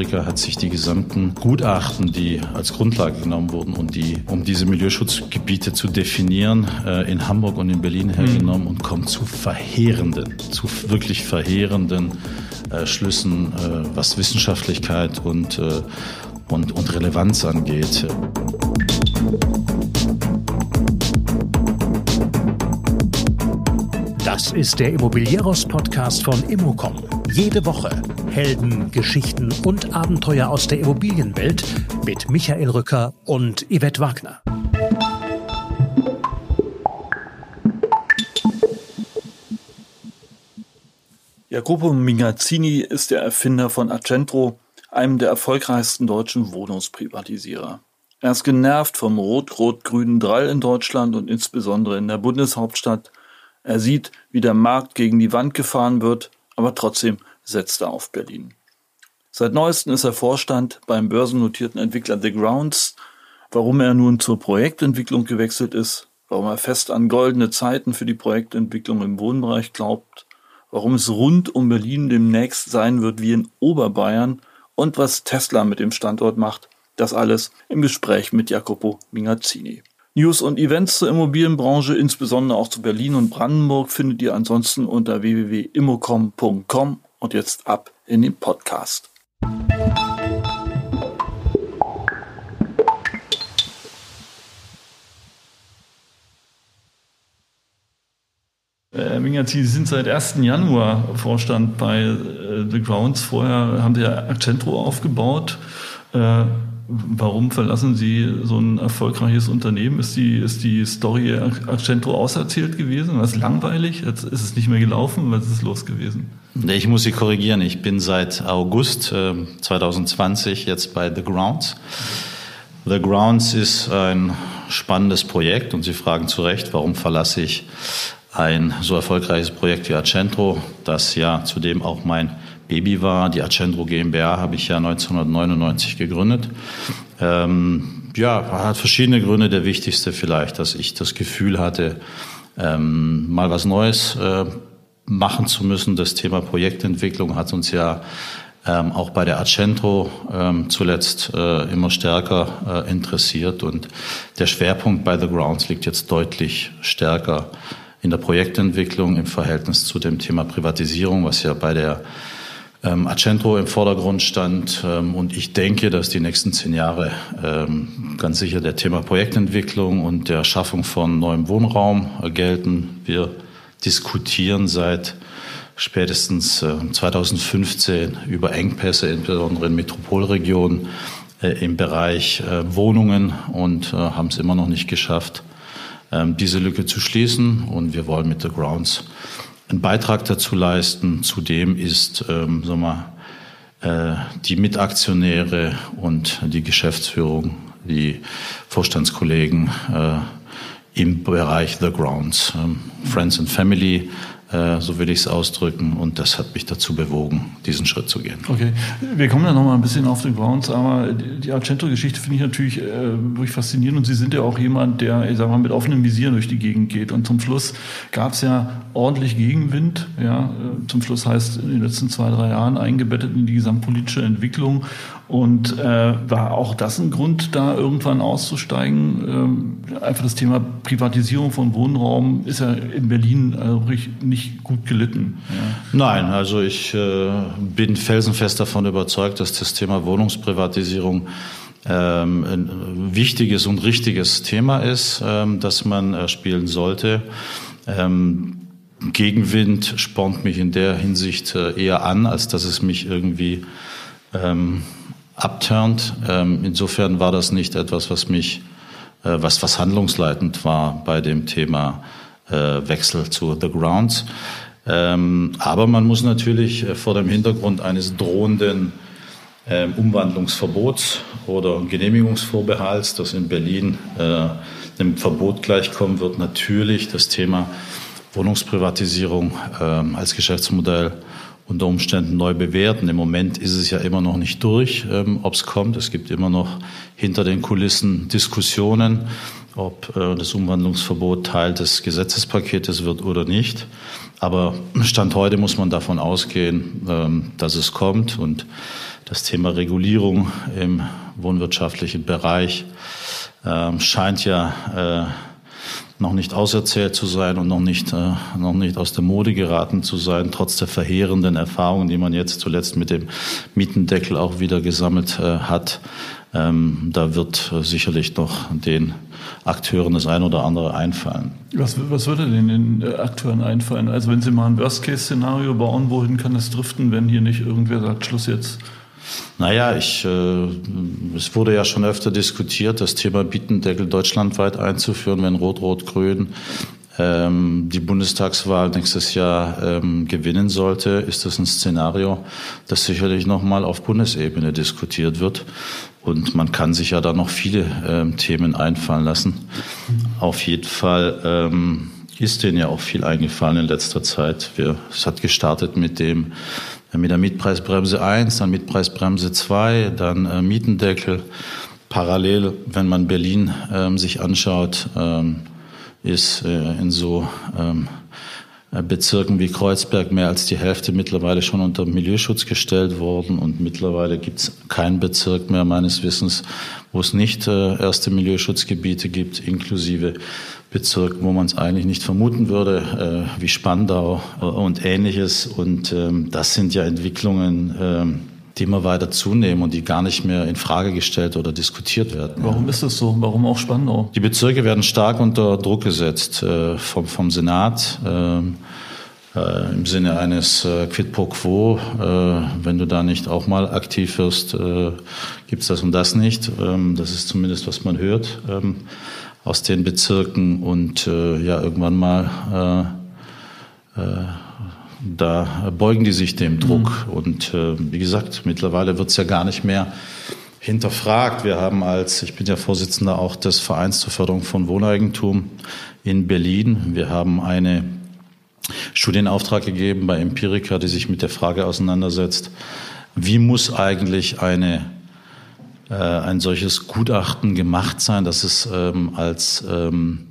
Empiriker hat sich die gesamten Gutachten, die als Grundlage genommen wurden und die, um diese Milieuschutzgebiete zu definieren, äh, in Hamburg und in Berlin hergenommen und kommt zu verheerenden, zu wirklich verheerenden äh, Schlüssen, äh, was Wissenschaftlichkeit und, und, und Relevanz angeht. Das ist der Immobilieros-Podcast von Immocom. Jede Woche Helden, Geschichten und Abenteuer aus der Immobilienwelt mit Michael Rücker und Yvette Wagner. Jacopo Migazzini ist der Erfinder von Accentro, einem der erfolgreichsten deutschen Wohnungsprivatisierer. Er ist genervt vom rot-rot-grünen Drall in Deutschland und insbesondere in der Bundeshauptstadt er sieht, wie der Markt gegen die Wand gefahren wird, aber trotzdem setzt er auf Berlin. Seit neuestem ist er Vorstand beim börsennotierten Entwickler The Grounds. Warum er nun zur Projektentwicklung gewechselt ist, warum er fest an goldene Zeiten für die Projektentwicklung im Wohnbereich glaubt, warum es rund um Berlin demnächst sein wird wie in Oberbayern und was Tesla mit dem Standort macht, das alles im Gespräch mit Jacopo Mingazzini. News und Events zur Immobilienbranche, insbesondere auch zu Berlin und Brandenburg, findet ihr ansonsten unter www.immocom.com und jetzt ab in den Podcast. Herr Mingert, Sie sind seit 1. Januar Vorstand bei äh, The Grounds. Vorher haben Sie ja Accentro aufgebaut. Äh, Warum verlassen Sie so ein erfolgreiches Unternehmen? Ist die, ist die Story Accentro auserzählt gewesen? War es langweilig? Jetzt ist es nicht mehr gelaufen? Was ist los gewesen? Ich muss Sie korrigieren. Ich bin seit August äh, 2020 jetzt bei The Grounds. The Grounds ist ein spannendes Projekt und Sie fragen zu Recht, warum verlasse ich ein so erfolgreiches Projekt wie Accentro, das ja zudem auch mein Baby war. Die Accendro GmbH habe ich ja 1999 gegründet. Ähm, ja, hat verschiedene Gründe. Der wichtigste vielleicht, dass ich das Gefühl hatte, ähm, mal was Neues äh, machen zu müssen. Das Thema Projektentwicklung hat uns ja ähm, auch bei der Accentro ähm, zuletzt äh, immer stärker äh, interessiert und der Schwerpunkt bei The Grounds liegt jetzt deutlich stärker in der Projektentwicklung im Verhältnis zu dem Thema Privatisierung, was ja bei der ähm, Accentro im Vordergrund stand. Ähm, und ich denke, dass die nächsten zehn Jahre ähm, ganz sicher der Thema Projektentwicklung und der Schaffung von neuem Wohnraum gelten. Wir diskutieren seit spätestens äh, 2015 über Engpässe, insbesondere in Metropolregionen äh, im Bereich äh, Wohnungen und äh, haben es immer noch nicht geschafft, ähm, diese Lücke zu schließen. Und wir wollen mit The Grounds einen Beitrag dazu leisten. Zudem ist ähm, sagen wir, äh, die Mitaktionäre und die Geschäftsführung, die Vorstandskollegen äh, im Bereich The Grounds, ähm, Friends and Family so will ich es ausdrücken. Und das hat mich dazu bewogen, diesen Schritt zu gehen. Okay, wir kommen ja noch mal ein bisschen auf den Grounds, aber die Argento-Geschichte finde ich natürlich äh, wirklich faszinierend. Und Sie sind ja auch jemand, der, ich sag mal, mit offenem Visier durch die Gegend geht. Und zum Schluss gab es ja ordentlich Gegenwind. Ja, äh, zum Schluss heißt in den letzten zwei, drei Jahren eingebettet in die gesamtpolitische Entwicklung. Und äh, war auch das ein Grund, da irgendwann auszusteigen? Ähm, einfach das Thema Privatisierung von Wohnraum ist ja in Berlin äh, nicht gut gelitten. Ja. Nein, also ich äh, bin felsenfest davon überzeugt, dass das Thema Wohnungsprivatisierung ähm, ein wichtiges und richtiges Thema ist, ähm, das man äh, spielen sollte. Ähm, Gegenwind spornt mich in der Hinsicht äh, eher an, als dass es mich irgendwie ähm, abturnt. Ähm, insofern war das nicht etwas, was mich, äh, was, was handlungsleitend war bei dem Thema äh, Wechsel zu The Grounds. Ähm, aber man muss natürlich äh, vor dem Hintergrund eines drohenden ähm, Umwandlungsverbots oder Genehmigungsvorbehalts, das in Berlin dem Verbot gleichkommen wird, natürlich das Thema Wohnungsprivatisierung als Geschäftsmodell unter Umständen neu bewerten. Im Moment ist es ja immer noch nicht durch, ähm, ob es kommt. Es gibt immer noch hinter den Kulissen Diskussionen, ob äh, das Umwandlungsverbot Teil des Gesetzespaketes wird oder nicht. Aber Stand heute muss man davon ausgehen, ähm, dass es kommt und das Thema Regulierung im wohnwirtschaftlichen Bereich ähm, scheint ja äh, noch nicht auserzählt zu sein und noch nicht, äh, noch nicht aus der Mode geraten zu sein, trotz der verheerenden Erfahrungen, die man jetzt zuletzt mit dem Mietendeckel auch wieder gesammelt äh, hat. Ähm, da wird äh, sicherlich noch den Akteuren das ein oder andere einfallen. Was, was würde denn den äh, Akteuren einfallen? Also wenn Sie mal ein Worst-Case-Szenario bauen, wohin kann das driften, wenn hier nicht irgendwer sagt, Schluss jetzt? Naja, ich, äh, es wurde ja schon öfter diskutiert, das Thema Bietendeckel deutschlandweit einzuführen, wenn Rot-Rot-Grün ähm, die Bundestagswahl nächstes Jahr ähm, gewinnen sollte, ist das ein Szenario, das sicherlich nochmal auf Bundesebene diskutiert wird. Und man kann sich ja da noch viele ähm, Themen einfallen lassen. Auf jeden Fall ähm, ist denen ja auch viel eingefallen in letzter Zeit. Wir, es hat gestartet mit dem mit der Mietpreisbremse 1, dann Mietpreisbremse 2, dann äh, Mietendeckel. Parallel, wenn man Berlin ähm, sich anschaut, ähm, ist äh, in so ähm, äh, Bezirken wie Kreuzberg mehr als die Hälfte mittlerweile schon unter Milieuschutz gestellt worden und mittlerweile gibt es keinen Bezirk mehr meines Wissens, wo es nicht äh, erste Milieuschutzgebiete gibt, inklusive Bezirken, wo man es eigentlich nicht vermuten würde, äh, wie Spandau äh, und ähnliches. Und ähm, das sind ja Entwicklungen, ähm, die immer weiter zunehmen und die gar nicht mehr in Frage gestellt oder diskutiert werden. Warum ist das so? Warum auch Spandau? Die Bezirke werden stark unter Druck gesetzt äh, vom, vom Senat. Ähm, äh, Im Sinne eines äh, Quid pro quo, äh, wenn du da nicht auch mal aktiv wirst, gibt's das und das nicht. Ähm, das ist zumindest, was man hört. Aus den Bezirken und äh, ja, irgendwann mal äh, äh, da beugen die sich dem Druck. Mhm. Und äh, wie gesagt, mittlerweile wird's ja gar nicht mehr hinterfragt. Wir haben als, ich bin ja Vorsitzender auch des Vereins zur Förderung von Wohneigentum in Berlin. Wir haben eine Studienauftrag gegeben bei Empirica, die sich mit der Frage auseinandersetzt, wie muss eigentlich eine ein solches Gutachten gemacht sein, dass es ähm, als ähm,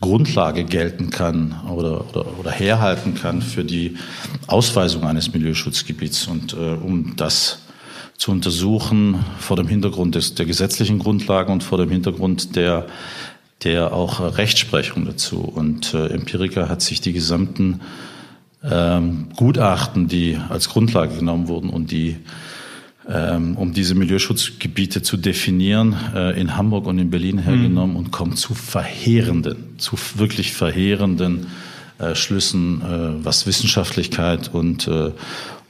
Grundlage gelten kann oder, oder, oder herhalten kann für die Ausweisung eines Milieuschutzgebiets. Und äh, um das zu untersuchen vor dem Hintergrund des, der gesetzlichen Grundlagen und vor dem Hintergrund der, der auch Rechtsprechung dazu. Und äh, Empirica hat sich die gesamten ähm, Gutachten, die als Grundlage genommen wurden und die um diese Milieuschutzgebiete zu definieren, äh, in Hamburg und in Berlin hergenommen mhm. und kommt zu verheerenden, zu wirklich verheerenden äh, Schlüssen, äh, was Wissenschaftlichkeit und,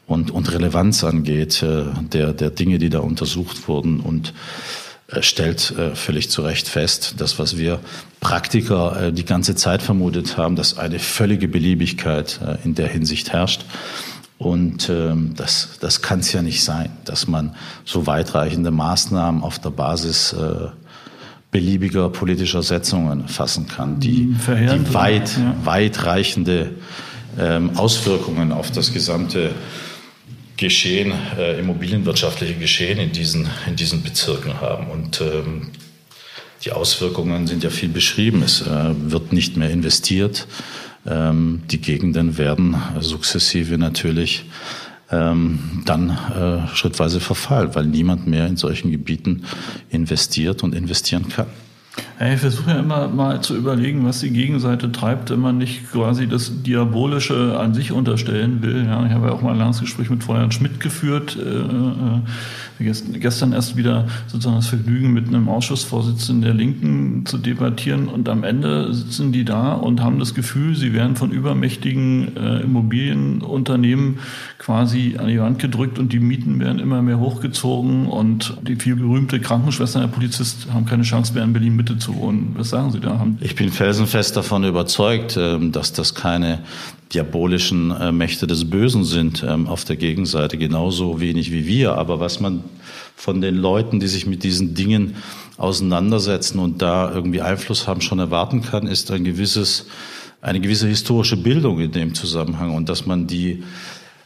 und, und Relevanz angeht, der, der Dinge, die da untersucht wurden und stellt völlig zu Recht fest, dass was wir Praktiker die ganze Zeit vermutet haben, dass eine völlige Beliebigkeit in der Hinsicht herrscht. Und ähm, das, das kann es ja nicht sein, dass man so weitreichende Maßnahmen auf der Basis äh, beliebiger politischer Setzungen fassen kann, die, die weit, ja. weitreichende ähm, Auswirkungen auf das gesamte Geschehen, äh, immobilienwirtschaftliche Geschehen in diesen, in diesen Bezirken haben. Und ähm, die Auswirkungen sind ja viel beschrieben. Es äh, wird nicht mehr investiert. Ähm, die Gegenden werden sukzessive natürlich ähm, dann äh, schrittweise verfallen, weil niemand mehr in solchen Gebieten investiert und investieren kann. Ich versuche ja immer mal zu überlegen, was die Gegenseite treibt, wenn man nicht quasi das Diabolische an sich unterstellen will. Ja, ich habe ja auch mal ein langes Gespräch mit Florian Schmidt geführt. Äh, äh, gestern erst wieder sozusagen das Vergnügen, mit einem Ausschussvorsitzenden der Linken zu debattieren und am Ende sitzen die da und haben das Gefühl, sie werden von übermächtigen äh, Immobilienunternehmen quasi an die Wand gedrückt und die Mieten werden immer mehr hochgezogen und die viel berühmte Krankenschwestern der Polizist haben keine Chance mehr in Berlin Mitte zu wohnen. Was sagen Sie da? Ich bin felsenfest davon überzeugt, ähm, dass das keine diabolischen äh, Mächte des Bösen sind ähm, auf der Gegenseite, genauso wenig wie wir. Aber was man von den Leuten, die sich mit diesen Dingen auseinandersetzen und da irgendwie Einfluss haben, schon erwarten kann, ist ein gewisses, eine gewisse historische Bildung in dem Zusammenhang und dass man die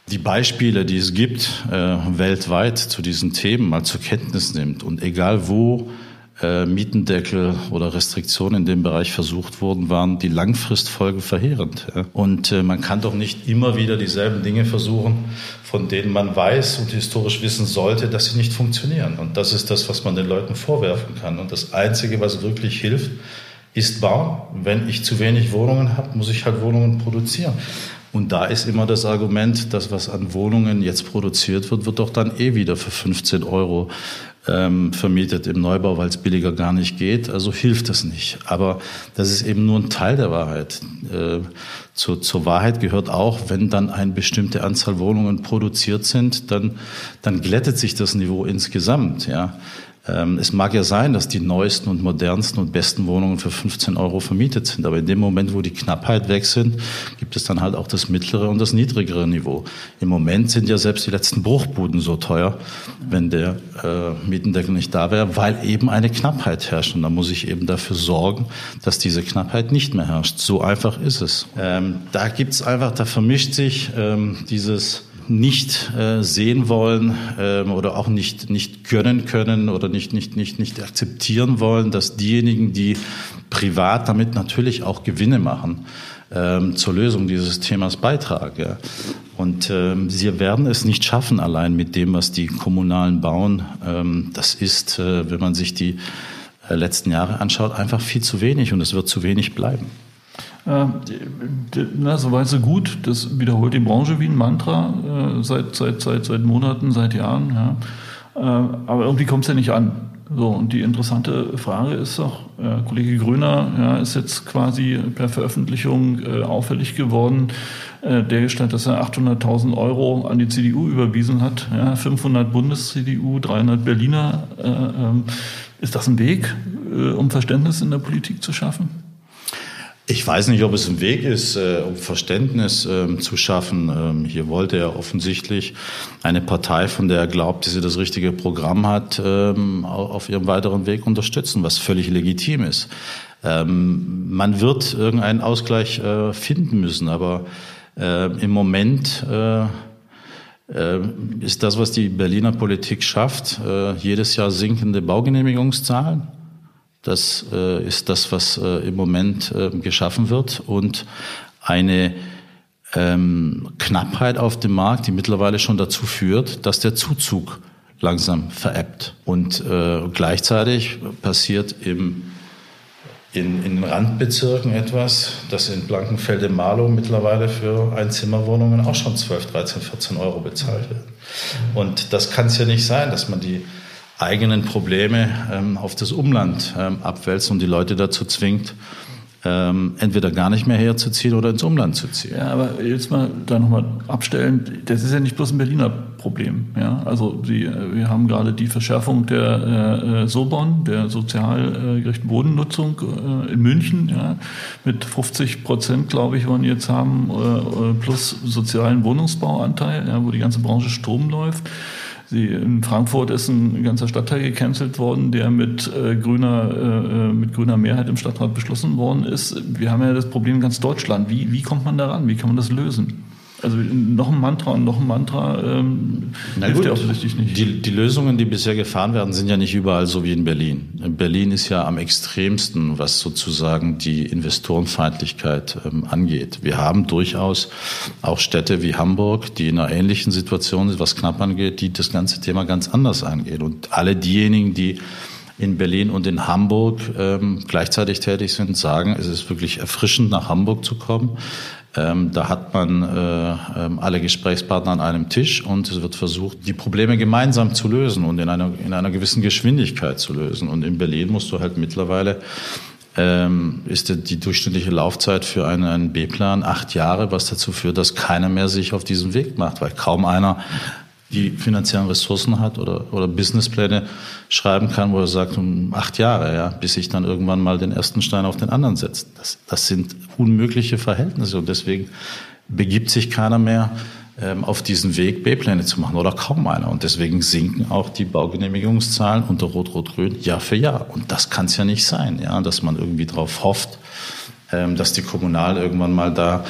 die Beispiele, die es gibt, äh, weltweit zu diesen Themen mal zur Kenntnis nimmt und egal wo äh, Mietendeckel oder Restriktionen in dem Bereich versucht wurden, waren die Langfristfolge verheerend. Ja. Und äh, man kann doch nicht immer wieder dieselben Dinge versuchen, von denen man weiß und historisch wissen sollte, dass sie nicht funktionieren. Und das ist das, was man den Leuten vorwerfen kann. Und das Einzige, was wirklich hilft, ist bauen. Wenn ich zu wenig Wohnungen habe, muss ich halt Wohnungen produzieren. Und da ist immer das Argument, dass was an Wohnungen jetzt produziert wird, wird doch dann eh wieder für 15 Euro ähm, vermietet im Neubau, weil es billiger gar nicht geht. Also hilft das nicht. Aber das ist eben nur ein Teil der Wahrheit. Äh, zu, zur Wahrheit gehört auch, wenn dann eine bestimmte Anzahl Wohnungen produziert sind, dann, dann glättet sich das Niveau insgesamt. Ja. Ähm, es mag ja sein, dass die neuesten und modernsten und besten Wohnungen für 15 Euro vermietet sind, aber in dem Moment, wo die Knappheit weg sind, gibt es dann halt auch das mittlere und das niedrigere Niveau. Im Moment sind ja selbst die letzten Bruchbuden so teuer, wenn der äh, Mietendeckel nicht da wäre, weil eben eine Knappheit herrscht. Und da muss ich eben dafür sorgen, dass diese Knappheit nicht mehr herrscht. So einfach ist es. Ähm, da gibt's einfach, da vermischt sich ähm, dieses nicht äh, sehen wollen ähm, oder auch nicht, nicht gönnen können oder nicht, nicht, nicht, nicht akzeptieren wollen, dass diejenigen, die privat damit natürlich auch Gewinne machen, ähm, zur Lösung dieses Themas beitragen. Und ähm, sie werden es nicht schaffen, allein mit dem, was die Kommunalen bauen. Das ist, äh, wenn man sich die äh, letzten Jahre anschaut, einfach viel zu wenig und es wird zu wenig bleiben. Äh, na, soweit so gut. Das wiederholt die Branche wie ein Mantra äh, seit, seit, seit, seit Monaten, seit Jahren. Ja. Äh, aber irgendwie kommt es ja nicht an. So, und die interessante Frage ist doch, Kollege Gröner ja, ist jetzt quasi per Veröffentlichung äh, auffällig geworden, äh, dergestalt, dass er 800.000 Euro an die CDU überwiesen hat, ja, 500 Bundes-CDU, 300 Berliner. Äh, ähm, ist das ein Weg, um Verständnis in der Politik zu schaffen? Ich weiß nicht, ob es ein Weg ist, äh, um Verständnis äh, zu schaffen. Ähm, hier wollte er offensichtlich eine Partei, von der er glaubt, dass sie das richtige Programm hat, ähm, auf ihrem weiteren Weg unterstützen, was völlig legitim ist. Ähm, man wird irgendeinen Ausgleich äh, finden müssen, aber äh, im Moment ist das, was die Berliner Politik schafft, jedes Jahr sinkende Baugenehmigungszahlen das äh, ist das, was äh, im Moment äh, geschaffen wird und eine ähm, Knappheit auf dem Markt, die mittlerweile schon dazu führt, dass der Zuzug langsam veräppt. Und äh, gleichzeitig passiert im, in, in Randbezirken etwas, dass in Blankenfelde-Marlow mittlerweile für Einzimmerwohnungen auch schon 12, 13, 14 Euro bezahlt werden. Und das kann es ja nicht sein, dass man die eigenen Probleme ähm, auf das Umland ähm, abwälzt und die Leute dazu zwingt, ähm, entweder gar nicht mehr herzuziehen oder ins Umland zu ziehen. Ja, aber jetzt mal da nochmal abstellen, das ist ja nicht bloß ein Berliner Problem. Ja? Also Sie, äh, wir haben gerade die Verschärfung der äh, SOBON, der sozial äh, gerechten Bodennutzung äh, in München, ja? mit 50 Prozent, glaube ich, wollen jetzt haben, äh, plus sozialen Wohnungsbauanteil, ja, wo die ganze Branche Strom läuft. Sie, in Frankfurt ist ein ganzer Stadtteil gecancelt worden, der mit, äh, grüner, äh, mit grüner Mehrheit im Stadtrat beschlossen worden ist. Wir haben ja das Problem in ganz Deutschland. Wie, wie kommt man daran? Wie kann man das lösen? Also noch ein Mantra und noch ein Mantra ähm, Na hilft gut, ja offensichtlich nicht. Die, die Lösungen, die bisher gefahren werden, sind ja nicht überall so wie in Berlin. Berlin ist ja am extremsten, was sozusagen die Investorenfeindlichkeit ähm, angeht. Wir haben durchaus auch Städte wie Hamburg, die in einer ähnlichen Situation sind, was knapp angeht, die das ganze Thema ganz anders angehen. Und alle diejenigen, die in Berlin und in Hamburg ähm, gleichzeitig tätig sind, sagen, es ist wirklich erfrischend, nach Hamburg zu kommen. Ähm, da hat man äh, äh, alle Gesprächspartner an einem Tisch und es wird versucht, die Probleme gemeinsam zu lösen und in einer, in einer gewissen Geschwindigkeit zu lösen. Und in Berlin musst du halt mittlerweile ähm, ist die durchschnittliche Laufzeit für einen, einen B-Plan acht Jahre, was dazu führt, dass keiner mehr sich auf diesen Weg macht, weil kaum einer die finanziellen Ressourcen hat oder, oder Businesspläne schreiben kann, wo er sagt, um acht Jahre, ja, bis ich dann irgendwann mal den ersten Stein auf den anderen setze. Das, das sind unmögliche Verhältnisse und deswegen begibt sich keiner mehr ähm, auf diesen Weg, B-Pläne zu machen oder kaum einer. Und deswegen sinken auch die Baugenehmigungszahlen unter Rot-Rot-Grün Jahr für Jahr. Und das kann es ja nicht sein, ja, dass man irgendwie darauf hofft, ähm, dass die Kommunal irgendwann mal da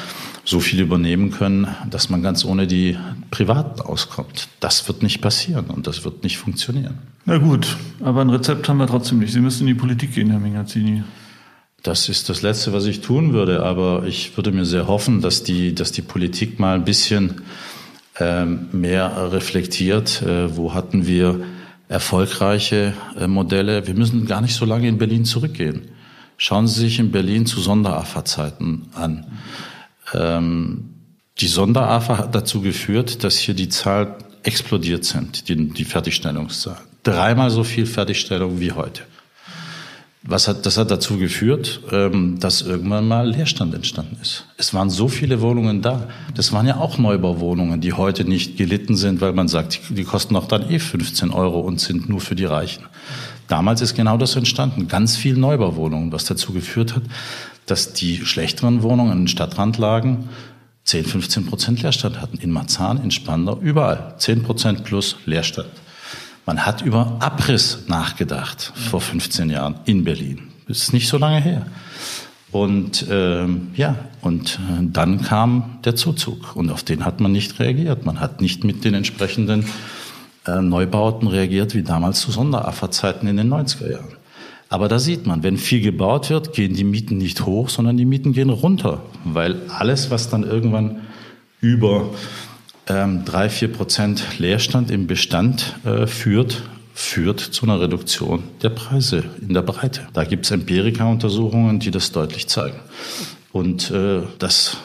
so viel übernehmen können, dass man ganz ohne die Privaten auskommt. Das wird nicht passieren und das wird nicht funktionieren. Na gut, aber ein Rezept haben wir trotzdem nicht. Sie müssen in die Politik gehen, Herr Mingazzini. Das ist das Letzte, was ich tun würde, aber ich würde mir sehr hoffen, dass die, dass die Politik mal ein bisschen ähm, mehr reflektiert. Äh, wo hatten wir erfolgreiche äh, Modelle? Wir müssen gar nicht so lange in Berlin zurückgehen. Schauen Sie sich in Berlin zu Sonderafa-Zeiten an. Ähm, die Sonderafa hat dazu geführt, dass hier die Zahl explodiert sind, die, die Fertigstellungszahl. Dreimal so viel Fertigstellung wie heute. Was hat, das hat dazu geführt, ähm, dass irgendwann mal Leerstand entstanden ist. Es waren so viele Wohnungen da. Das waren ja auch Neubauwohnungen, die heute nicht gelitten sind, weil man sagt, die kosten doch dann eh 15 Euro und sind nur für die Reichen. Damals ist genau das entstanden. Ganz viel Neubauwohnungen, was dazu geführt hat, dass die schlechteren Wohnungen in den Stadtrandlagen 10, 15 Prozent Leerstand hatten. In Marzahn, in Spandau, überall. 10 Prozent plus Leerstand. Man hat über Abriss nachgedacht vor 15 Jahren in Berlin. Das ist nicht so lange her. Und ähm, ja, und äh, dann kam der Zuzug und auf den hat man nicht reagiert. Man hat nicht mit den entsprechenden äh, Neubauten reagiert wie damals zu Sonderafferzeiten in den 90er Jahren. Aber da sieht man, wenn viel gebaut wird, gehen die Mieten nicht hoch, sondern die Mieten gehen runter, weil alles, was dann irgendwann über ähm, drei, vier Prozent Leerstand im Bestand äh, führt, führt zu einer Reduktion der Preise in der Breite. Da gibt es Empirika-Untersuchungen, die das deutlich zeigen. Und äh, das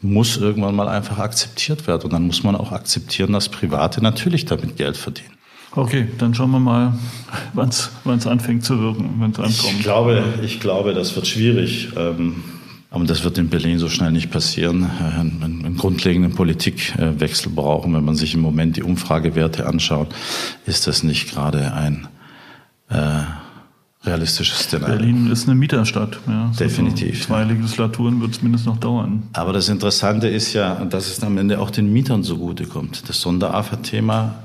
muss irgendwann mal einfach akzeptiert werden. Und dann muss man auch akzeptieren, dass Private natürlich damit Geld verdienen. Okay, dann schauen wir mal, wann es anfängt zu wirken, wenn es ankommt. Ich glaube, ich glaube, das wird schwierig. Ähm, aber das wird in Berlin so schnell nicht passieren. Äh, einen, einen grundlegenden Politikwechsel brauchen. Wenn man sich im Moment die Umfragewerte anschaut, ist das nicht gerade ein äh, realistisches Szenario. Berlin ist eine Mieterstadt. Ja. Definitiv. Zwei Legislaturen wird es mindestens noch dauern. Aber das Interessante ist ja, dass es am Ende auch den Mietern zugutekommt. Das Sonderafa-Thema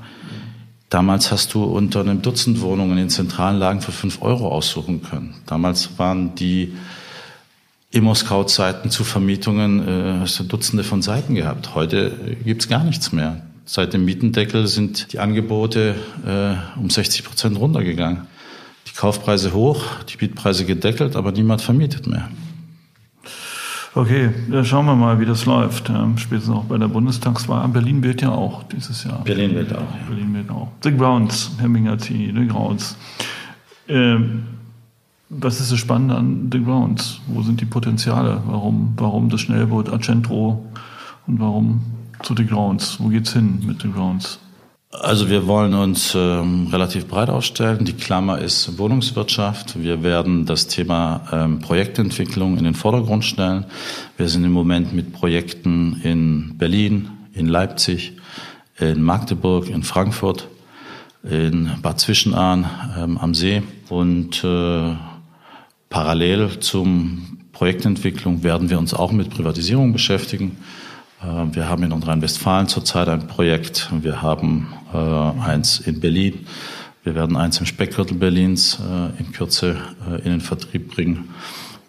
Damals hast du unter einem Dutzend Wohnungen in zentralen Lagen für fünf Euro aussuchen können. Damals waren die Immo-Scout-Seiten zu Vermietungen, äh, hast du Dutzende von Seiten gehabt. Heute gibt's gar nichts mehr. Seit dem Mietendeckel sind die Angebote äh, um 60 Prozent runtergegangen. Die Kaufpreise hoch, die Mietpreise gedeckelt, aber niemand vermietet mehr. Okay, ja, schauen wir mal, wie das läuft. Ähm, spätestens auch bei der Bundestagswahl. Berlin wählt ja auch dieses Jahr. Berlin wählt auch. Ja. Berlin wählt auch. The Grounds, Herr Mingatini, The Grounds. Ähm, was ist das Spannende an The Grounds? Wo sind die Potenziale? Warum, warum das Schnellboot Accentro und warum zu The Grounds? Wo geht's hin mit The Grounds? Also wir wollen uns ähm, relativ breit aufstellen. Die Klammer ist Wohnungswirtschaft. Wir werden das Thema ähm, Projektentwicklung in den Vordergrund stellen. Wir sind im Moment mit Projekten in Berlin, in Leipzig, in Magdeburg, in Frankfurt, in Bad Zwischenahn ähm, am See und äh, Parallel zum Projektentwicklung werden wir uns auch mit Privatisierung beschäftigen. Äh, wir haben in Nordrhein-Westfalen zurzeit ein Projekt. Wir haben äh, eins in Berlin. Wir werden eins im Speckgürtel Berlins äh, in Kürze in den Vertrieb bringen.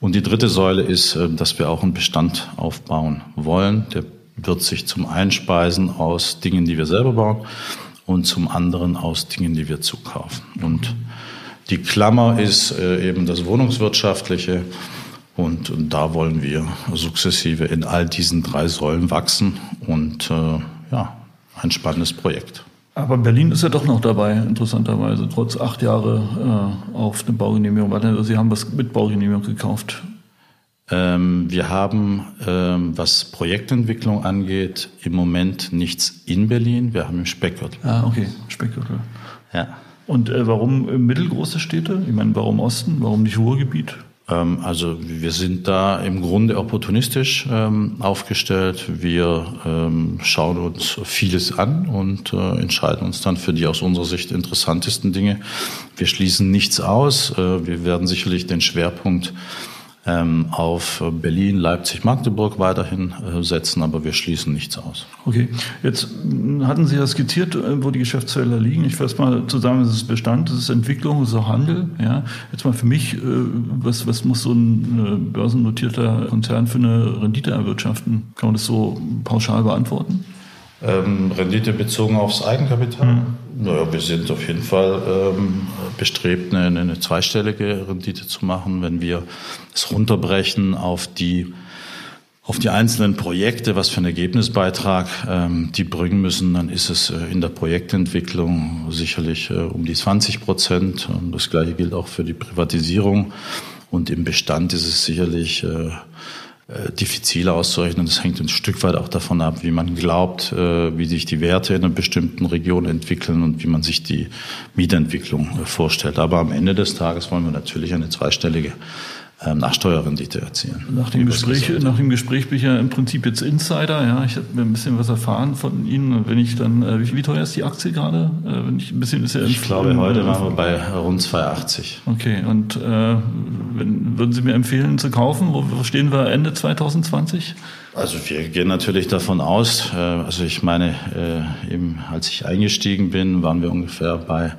Und die dritte Säule ist, dass wir auch einen Bestand aufbauen wollen. Der wird sich zum Einspeisen aus Dingen, die wir selber bauen und zum anderen aus Dingen, die wir zukaufen. Und die Klammer ist eben das Wohnungswirtschaftliche. Und, da wollen wir sukzessive in all diesen drei Säulen wachsen und äh, ja, ein spannendes Projekt. Aber Berlin ist ja doch noch dabei, interessanterweise, trotz acht Jahre äh, auf eine Baugenehmigung. Sie haben was mit Baugenehmigung gekauft. Ähm, wir haben, ähm, was Projektentwicklung angeht, im Moment nichts in Berlin. Wir haben im Speckgürtel. Ah, okay, Speckgürtel. Ja. Und äh, warum mittelgroße Städte? Ich meine, warum Osten? Warum nicht Ruhrgebiet? Ähm, also wir sind da im Grunde opportunistisch ähm, aufgestellt. Wir ähm, schauen uns vieles an und äh, entscheiden uns dann für die aus unserer Sicht interessantesten Dinge. Wir schließen nichts aus. Äh, wir werden sicherlich den Schwerpunkt ähm, auf Berlin, Leipzig, Magdeburg weiterhin äh, setzen, aber wir schließen nichts aus. Okay, jetzt hatten Sie ja skizziert, äh, wo die Geschäftsfelder liegen. Ich fasse mal zusammen, es ist Bestand, es ist Entwicklung, es ist auch Handel. Ja. Jetzt mal für mich, äh, was, was muss so ein börsennotierter Konzern für eine Rendite erwirtschaften? Kann man das so pauschal beantworten? Ähm, Rendite bezogen aufs Eigenkapital? Mhm. Naja, wir sind auf jeden Fall ähm, bestrebt, eine, eine zweistellige Rendite zu machen. Wenn wir es runterbrechen auf die auf die einzelnen Projekte, was für einen Ergebnisbeitrag ähm, die bringen müssen, dann ist es äh, in der Projektentwicklung sicherlich äh, um die 20 Prozent. Und das gleiche gilt auch für die Privatisierung. Und im Bestand ist es sicherlich äh, diffizil auszurechnen. Das hängt ein Stück weit auch davon ab, wie man glaubt, äh, wie sich die Werte in einer bestimmten Region entwickeln und wie man sich die Mietentwicklung äh, vorstellt. Aber am Ende des Tages wollen wir natürlich eine zweistellige ähm, Nachsteuerrendite erzielen. Nach dem, Gespräch, nach dem Gespräch bin ich ja im Prinzip jetzt Insider. Ja, ich habe mir ein bisschen was erfahren von Ihnen. Wenn ich dann, äh, wie, wie teuer ist die Aktie gerade? Äh, wenn ich ein bisschen ist ja Ich glaube, heute waren wir bei rund 2,80. Okay, und äh, wenn, würden Sie mir empfehlen zu kaufen? Wo, wo stehen wir Ende 2020? Also wir gehen natürlich davon aus, äh, also ich meine, äh, eben als ich eingestiegen bin, waren wir ungefähr bei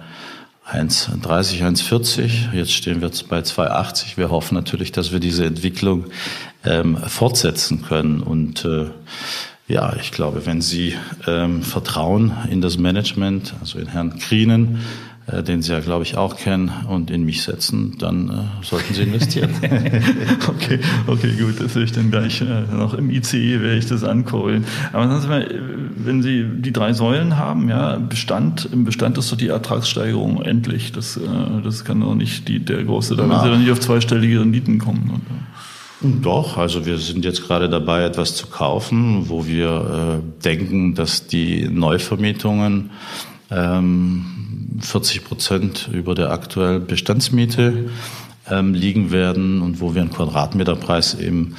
1,30, 1,40. Jetzt stehen wir bei 2,80. Wir hoffen natürlich, dass wir diese Entwicklung ähm, fortsetzen können. Und äh, ja, ich glaube, wenn Sie ähm, Vertrauen in das Management, also in Herrn Krienen, den Sie ja, glaube ich, auch kennen, und in mich setzen, dann äh, sollten Sie investieren. okay, okay, gut, das will ich dann gleich äh, noch im ICE werde ich das ankurbeln. Aber sagen Sie mal, wenn Sie die drei Säulen haben, ja, Bestand, im Bestand ist doch die Ertragssteigerung endlich. Das, äh, das kann doch nicht die, der große, da werden Sie doch nicht auf zweistellige Renditen kommen. Oder? Doch, also wir sind jetzt gerade dabei, etwas zu kaufen, wo wir äh, denken, dass die Neuvermietungen 40 Prozent über der aktuellen Bestandsmiete ähm, liegen werden und wo wir einen Quadratmeterpreis im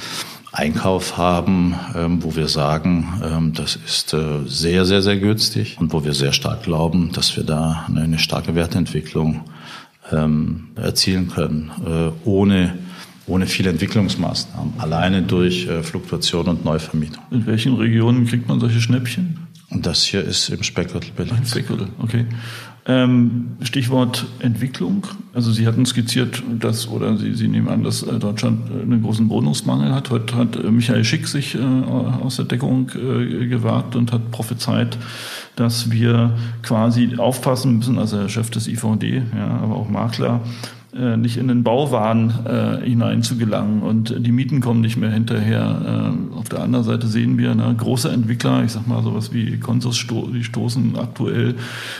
Einkauf haben, ähm, wo wir sagen, ähm, das ist äh, sehr, sehr, sehr günstig und wo wir sehr stark glauben, dass wir da eine, starke Wertentwicklung ähm, erzielen können, äh, ohne ohne viele Entwicklungsmaßnahmen, alleine durch äh, Fluktuation und Neuvermietung. In welchen Regionen kriegt man solche Schnäppchen? Und das hier ist im Speckgürtel Berlin. Speckgürtel, okay. Ähm, Stichwort Entwicklung. Also Sie hatten skizziert, dass, oder Sie, Sie nehmen an, dass äh, Deutschland äh, einen großen Wohnungsmangel hat. Heute hat äh, Michael Schick sich äh, aus der Deckung äh, gewagt und hat prophezeit, dass wir quasi aufpassen müssen, also der Chef des IVD, ja, aber auch Makler, nicht in den Bauwahn äh, hinein zu gelangen und die Mieten kommen nicht mehr hinterher. Äh, auf der anderen Seite sehen wir ne, große Entwickler, ich sag mal sowas wie Consus, sto die stoßen aktuell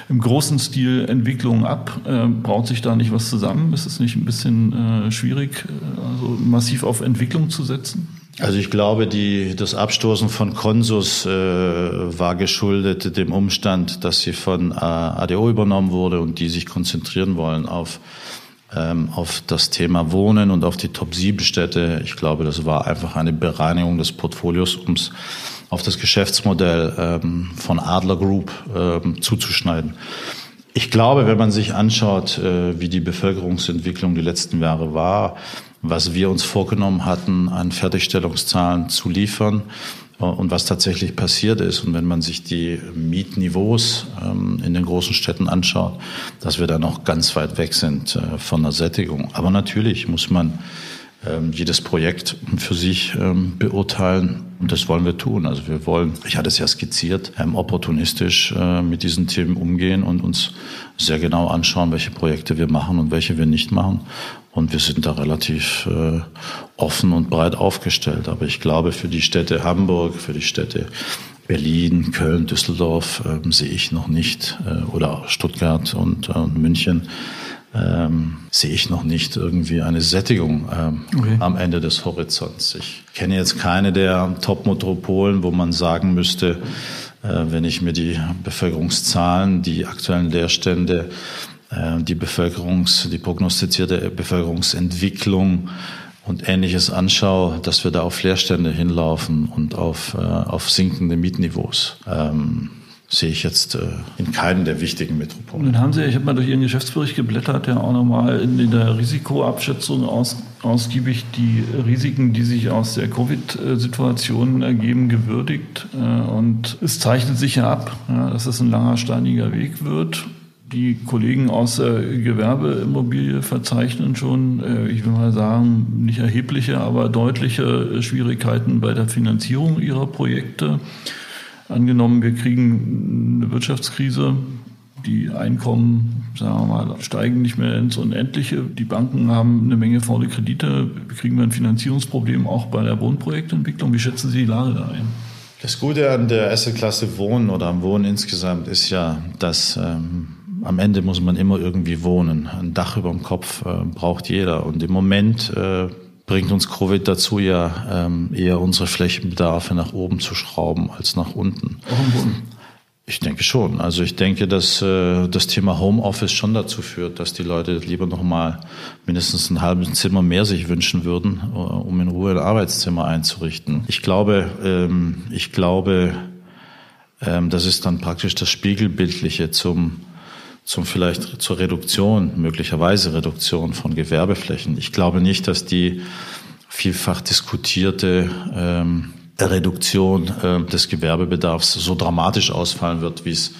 im großen Stil Entwicklungen ab. Äh, braut sich da nicht was zusammen? Ist es nicht ein bisschen äh, schwierig, äh, also massiv auf Entwicklung zu setzen? Also ich glaube, die, das Abstoßen von Consus äh, war geschuldet dem Umstand, dass sie von äh, ADO übernommen wurde und die sich konzentrieren wollen auf ähm, auf das Thema Wohnen und auf die Top-7-Städte. Ich glaube, das war einfach eine Bereinigung des Portfolios, um es auf das Geschäftsmodell ähm, von Adler Group ähm, zuzuschneiden. Ich glaube, wenn man sich anschaut, äh, wie die Bevölkerungsentwicklung die letzten Jahre war, was wir uns vorgenommen hatten, an Fertigstellungszahlen zu liefern, und was tatsächlich passiert ist. Und wenn man sich die Mietniveaus ähm, in den großen Städten anschaut, dass wir da noch ganz weit weg sind äh, von der Sättigung. Aber natürlich muss man ähm, jedes Projekt für sich ähm, beurteilen. Und das wollen wir tun. Also wir wollen, ich hatte es ja skizziert, opportunistisch äh, mit diesen Themen umgehen und uns sehr genau anschauen, welche Projekte wir machen und welche wir nicht machen. Und wir sind da relativ äh, offen und breit aufgestellt. Aber ich glaube, für die Städte Hamburg, für die Städte Berlin, Köln, Düsseldorf äh, sehe ich noch nicht, äh, oder Stuttgart und äh, München, ähm, sehe ich noch nicht irgendwie eine Sättigung ähm, okay. am Ende des Horizonts. Ich kenne jetzt keine der Top-Metropolen, wo man sagen müsste, äh, wenn ich mir die Bevölkerungszahlen, die aktuellen Leerstände die Bevölkerungs, die prognostizierte Bevölkerungsentwicklung und Ähnliches anschaue, dass wir da auf Leerstände hinlaufen und auf, äh, auf sinkende Mietniveaus. Ähm, sehe ich jetzt äh, in keinen der wichtigen Metropolen. Und dann haben Sie, ich habe mal durch Ihren Geschäftsbericht geblättert, ja auch nochmal in, in der Risikoabschätzung aus, ausgiebig die Risiken, die sich aus der Covid-Situation ergeben, gewürdigt. Äh, und es zeichnet sich ja ab, ja, dass es ein langer, steiniger Weg wird die Kollegen aus der Gewerbeimmobilie verzeichnen schon, äh, ich will mal sagen, nicht erhebliche, aber deutliche Schwierigkeiten bei der Finanzierung ihrer Projekte. Angenommen, wir kriegen eine Wirtschaftskrise, die Einkommen, sagen wir mal, steigen nicht mehr ins Unendliche. Die Banken haben eine Menge faule Kredite. Kriegen wir ein Finanzierungsproblem auch bei der Wohnprojektentwicklung? Wie schätzen Sie die Lage da ein? Das Gute an der Assetklasse Wohnen oder am Wohnen insgesamt ist ja, dass ähm, am Ende muss man immer irgendwie wohnen. Ein Dach über dem Kopf äh, braucht jeder. Und im Moment äh, bringt uns Covid dazu, ja ähm, eher unsere Flächenbedarfe nach oben zu schrauben als nach unten. Wohnen. Ich denke schon. Also ich denke, dass äh, das Thema Homeoffice schon dazu führt, dass die Leute lieber noch mal mindestens ein halbes Zimmer mehr sich wünschen würden, äh, um in Ruhe ein Arbeitszimmer einzurichten. Ich glaube, ähm, ich glaube, ähm, das ist dann praktisch das Spiegelbildliche zum zum vielleicht zur Reduktion, möglicherweise Reduktion von Gewerbeflächen. Ich glaube nicht, dass die vielfach diskutierte ähm, Reduktion äh, des Gewerbebedarfs so dramatisch ausfallen wird, wie es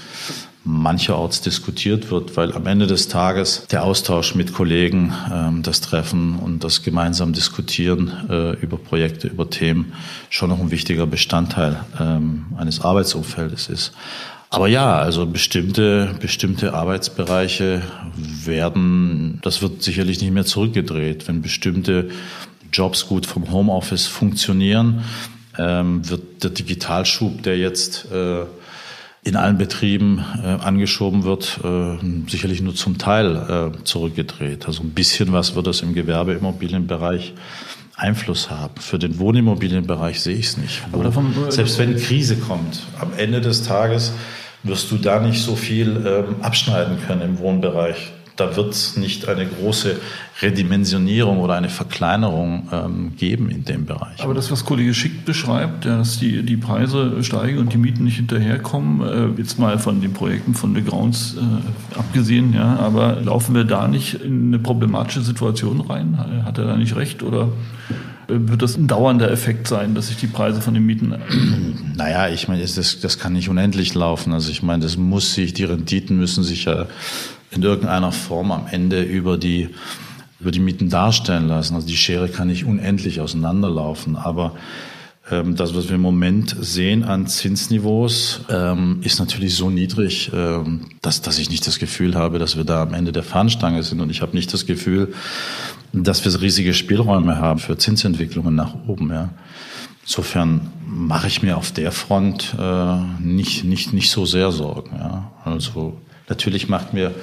mancherorts diskutiert wird, weil am Ende des Tages der Austausch mit Kollegen, ähm, das Treffen und das gemeinsam Diskutieren äh, über Projekte, über Themen schon noch ein wichtiger Bestandteil ähm, eines Arbeitsumfeldes ist. Aber ja, also bestimmte, bestimmte Arbeitsbereiche werden, das wird sicherlich nicht mehr zurückgedreht. Wenn bestimmte Jobs gut vom Homeoffice funktionieren, ähm, wird der Digitalschub, der jetzt äh, in allen Betrieben äh, angeschoben wird, äh, sicherlich nur zum Teil äh, zurückgedreht. Also ein bisschen was wird das im Gewerbeimmobilienbereich Einfluss haben. Für den Wohnimmobilienbereich sehe ich es nicht. Aber davon, selbst wenn Krise kommt, am Ende des Tages wirst du da nicht so viel ähm, abschneiden können im Wohnbereich da wird es nicht eine große Redimensionierung oder eine Verkleinerung ähm, geben in dem Bereich. Aber das, was Kollege Schick beschreibt, dass die, die Preise steigen und die Mieten nicht hinterherkommen, äh, jetzt mal von den Projekten von Le Grounds äh, abgesehen, ja, aber laufen wir da nicht in eine problematische Situation rein? Hat er da nicht recht oder äh, wird das ein dauernder Effekt sein, dass sich die Preise von den Mieten. Naja, ich meine, das, das kann nicht unendlich laufen. Also ich meine, das muss sich, die Renditen müssen sich ja in irgendeiner Form am Ende über die, über die Mieten darstellen lassen. Also die Schere kann nicht unendlich auseinanderlaufen, aber ähm, das, was wir im Moment sehen an Zinsniveaus, ähm, ist natürlich so niedrig, ähm, dass, dass ich nicht das Gefühl habe, dass wir da am Ende der Fahnenstange sind. Und ich habe nicht das Gefühl, dass wir riesige Spielräume haben für Zinsentwicklungen nach oben. Ja. Insofern mache ich mir auf der Front äh, nicht, nicht, nicht so sehr Sorgen. Ja. Also Natürlich macht mir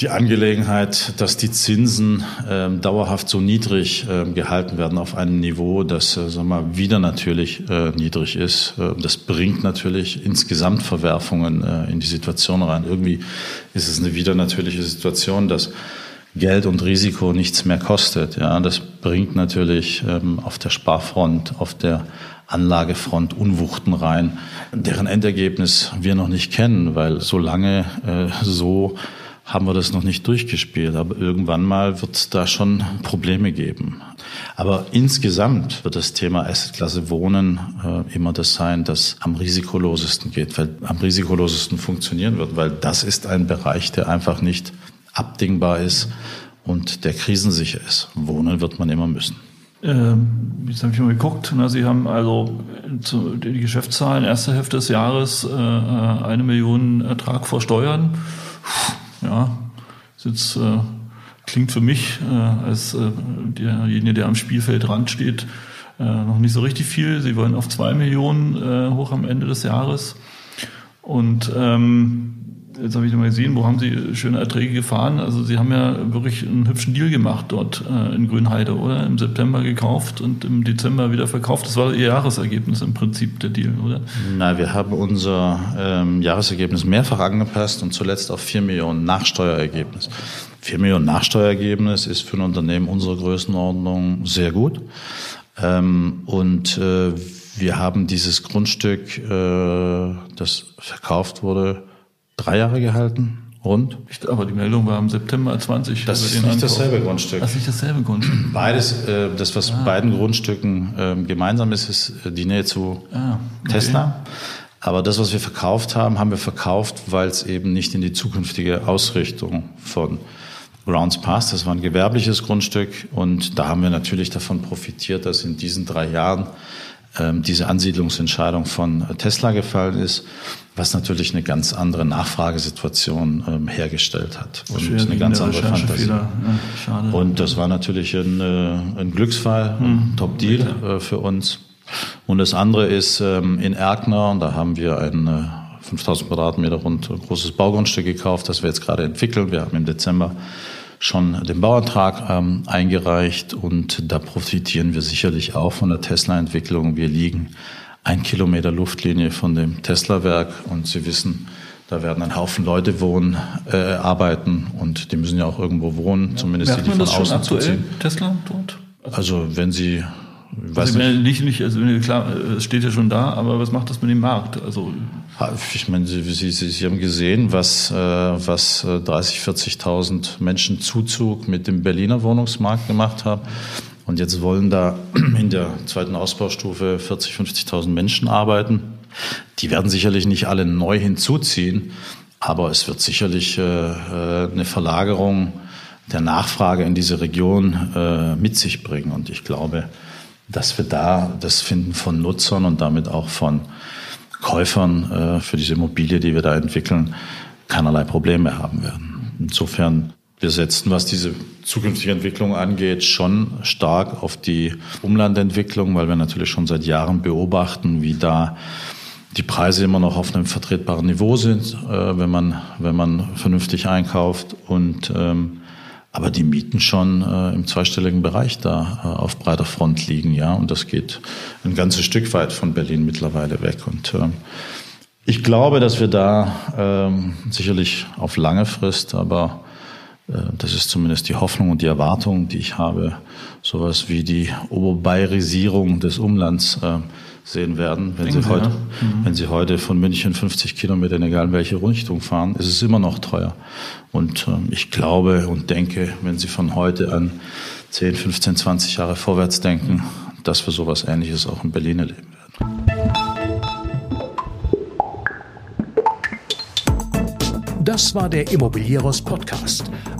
die Angelegenheit, dass die Zinsen äh, dauerhaft so niedrig äh, gehalten werden auf einem Niveau, das äh, sagen wir, wieder natürlich äh, niedrig ist. Äh, das bringt natürlich insgesamt Verwerfungen äh, in die Situation rein. Irgendwie ist es eine wieder natürliche Situation, dass Geld und Risiko nichts mehr kostet. Ja, das bringt natürlich ähm, auf der Sparfront, auf der Anlagefront Unwuchten rein, deren Endergebnis wir noch nicht kennen, weil so lange äh, so haben wir das noch nicht durchgespielt. Aber irgendwann mal wird es da schon Probleme geben. Aber insgesamt wird das Thema Assetklasse Wohnen äh, immer das sein, das am risikolosesten geht, weil am risikolosesten funktionieren wird, weil das ist ein Bereich, der einfach nicht abdingbar ist und der krisensicher ist. Wohnen wird man immer müssen. Ähm, jetzt habe ich mal geguckt. Na, Sie haben also zu, die Geschäftszahlen erste Hälfte des Jahres äh, äh, eine Million Ertrag vor Steuern. Ja, jetzt äh, klingt für mich äh, als äh, derjenige, der am Spielfeldrand steht, äh, noch nicht so richtig viel. Sie wollen auf zwei Millionen äh, hoch am Ende des Jahres. Und ähm, jetzt habe ich mal gesehen, wo haben Sie schöne Erträge gefahren? Also Sie haben ja wirklich einen hübschen Deal gemacht dort äh, in Grünheide, oder? Im September gekauft und im Dezember wieder verkauft. Das war Ihr Jahresergebnis im Prinzip, der Deal, oder? Nein, wir haben unser ähm, Jahresergebnis mehrfach angepasst und zuletzt auf 4 Millionen Nachsteuerergebnis. 4 Millionen Nachsteuerergebnis ist für ein Unternehmen unserer Größenordnung sehr gut. Ähm, und äh, wir haben dieses Grundstück, äh, das verkauft wurde, drei Jahre gehalten. Rund. Aber die Meldung war im September 20. Das ist nicht Ankauf. dasselbe Grundstück. Das ist nicht dasselbe Grundstück. Beides, äh, das was ah. beiden Grundstücken äh, gemeinsam ist, ist äh, die Nähe zu ah, okay. Tesla. Aber das, was wir verkauft haben, haben wir verkauft, weil es eben nicht in die zukünftige Ausrichtung von Grounds passt. Das war ein gewerbliches Grundstück und da haben wir natürlich davon profitiert, dass in diesen drei Jahren ähm, diese Ansiedlungsentscheidung von Tesla gefallen ist, was natürlich eine ganz andere Nachfragesituation ähm, hergestellt hat und eine ganz andere Fantasie. Ja, und das war natürlich ein, äh, ein Glücksfall, ein mhm. Top-Deal äh, für uns. Und das andere ist ähm, in Erkner, und da haben wir ein äh, 5000 Quadratmeter rund großes Baugrundstück gekauft, das wir jetzt gerade entwickeln. Wir haben im Dezember schon den Bauantrag ähm, eingereicht und da profitieren wir sicherlich auch von der Tesla-Entwicklung. Wir liegen ein Kilometer Luftlinie von dem Tesla-Werk und Sie wissen, da werden ein Haufen Leute wohnen, äh, arbeiten und die müssen ja auch irgendwo wohnen, ja. zumindest Merkt die, die von außen aktuell, zuziehen. Tesla dort? Also wenn Sie also nicht, nicht, also klar, es steht ja schon da, aber was macht das mit dem Markt? Also ich meine, Sie, Sie, Sie haben gesehen, was, äh, was 30, äh, 40.000 Menschen Zuzug mit dem Berliner Wohnungsmarkt gemacht haben. Und jetzt wollen da in der zweiten Ausbaustufe 40, 50.000 Menschen arbeiten. Die werden sicherlich nicht alle neu hinzuziehen, aber es wird sicherlich äh, eine Verlagerung der Nachfrage in diese Region mit sich bringen. Und ich glaube, dass wir da das Finden von Nutzern und damit auch von Käufern äh, für diese Immobilie, die wir da entwickeln, keinerlei Probleme haben werden. Insofern, wir setzen, was diese zukünftige Entwicklung angeht, schon stark auf die Umlandentwicklung, weil wir natürlich schon seit Jahren beobachten, wie da die Preise immer noch auf einem vertretbaren Niveau sind, äh, wenn man wenn man vernünftig einkauft und ähm, aber die Mieten schon äh, im zweistelligen Bereich da äh, auf breiter Front liegen, ja, und das geht ein ganzes Stück weit von Berlin mittlerweile weg. Und äh, ich glaube, dass wir da äh, sicherlich auf lange Frist, aber das ist zumindest die Hoffnung und die Erwartung, die ich habe, sowas wie die Oberbayerisierung des Umlands äh, sehen werden. Wenn Sie, heute, ja. mhm. wenn Sie heute von München 50 Kilometer, egal in welche Richtung fahren, ist es immer noch teuer. Und ähm, ich glaube und denke, wenn Sie von heute an 10, 15, 20 Jahre vorwärts denken, dass wir sowas Ähnliches auch in Berlin erleben werden. Das war der Immobilieros Podcast.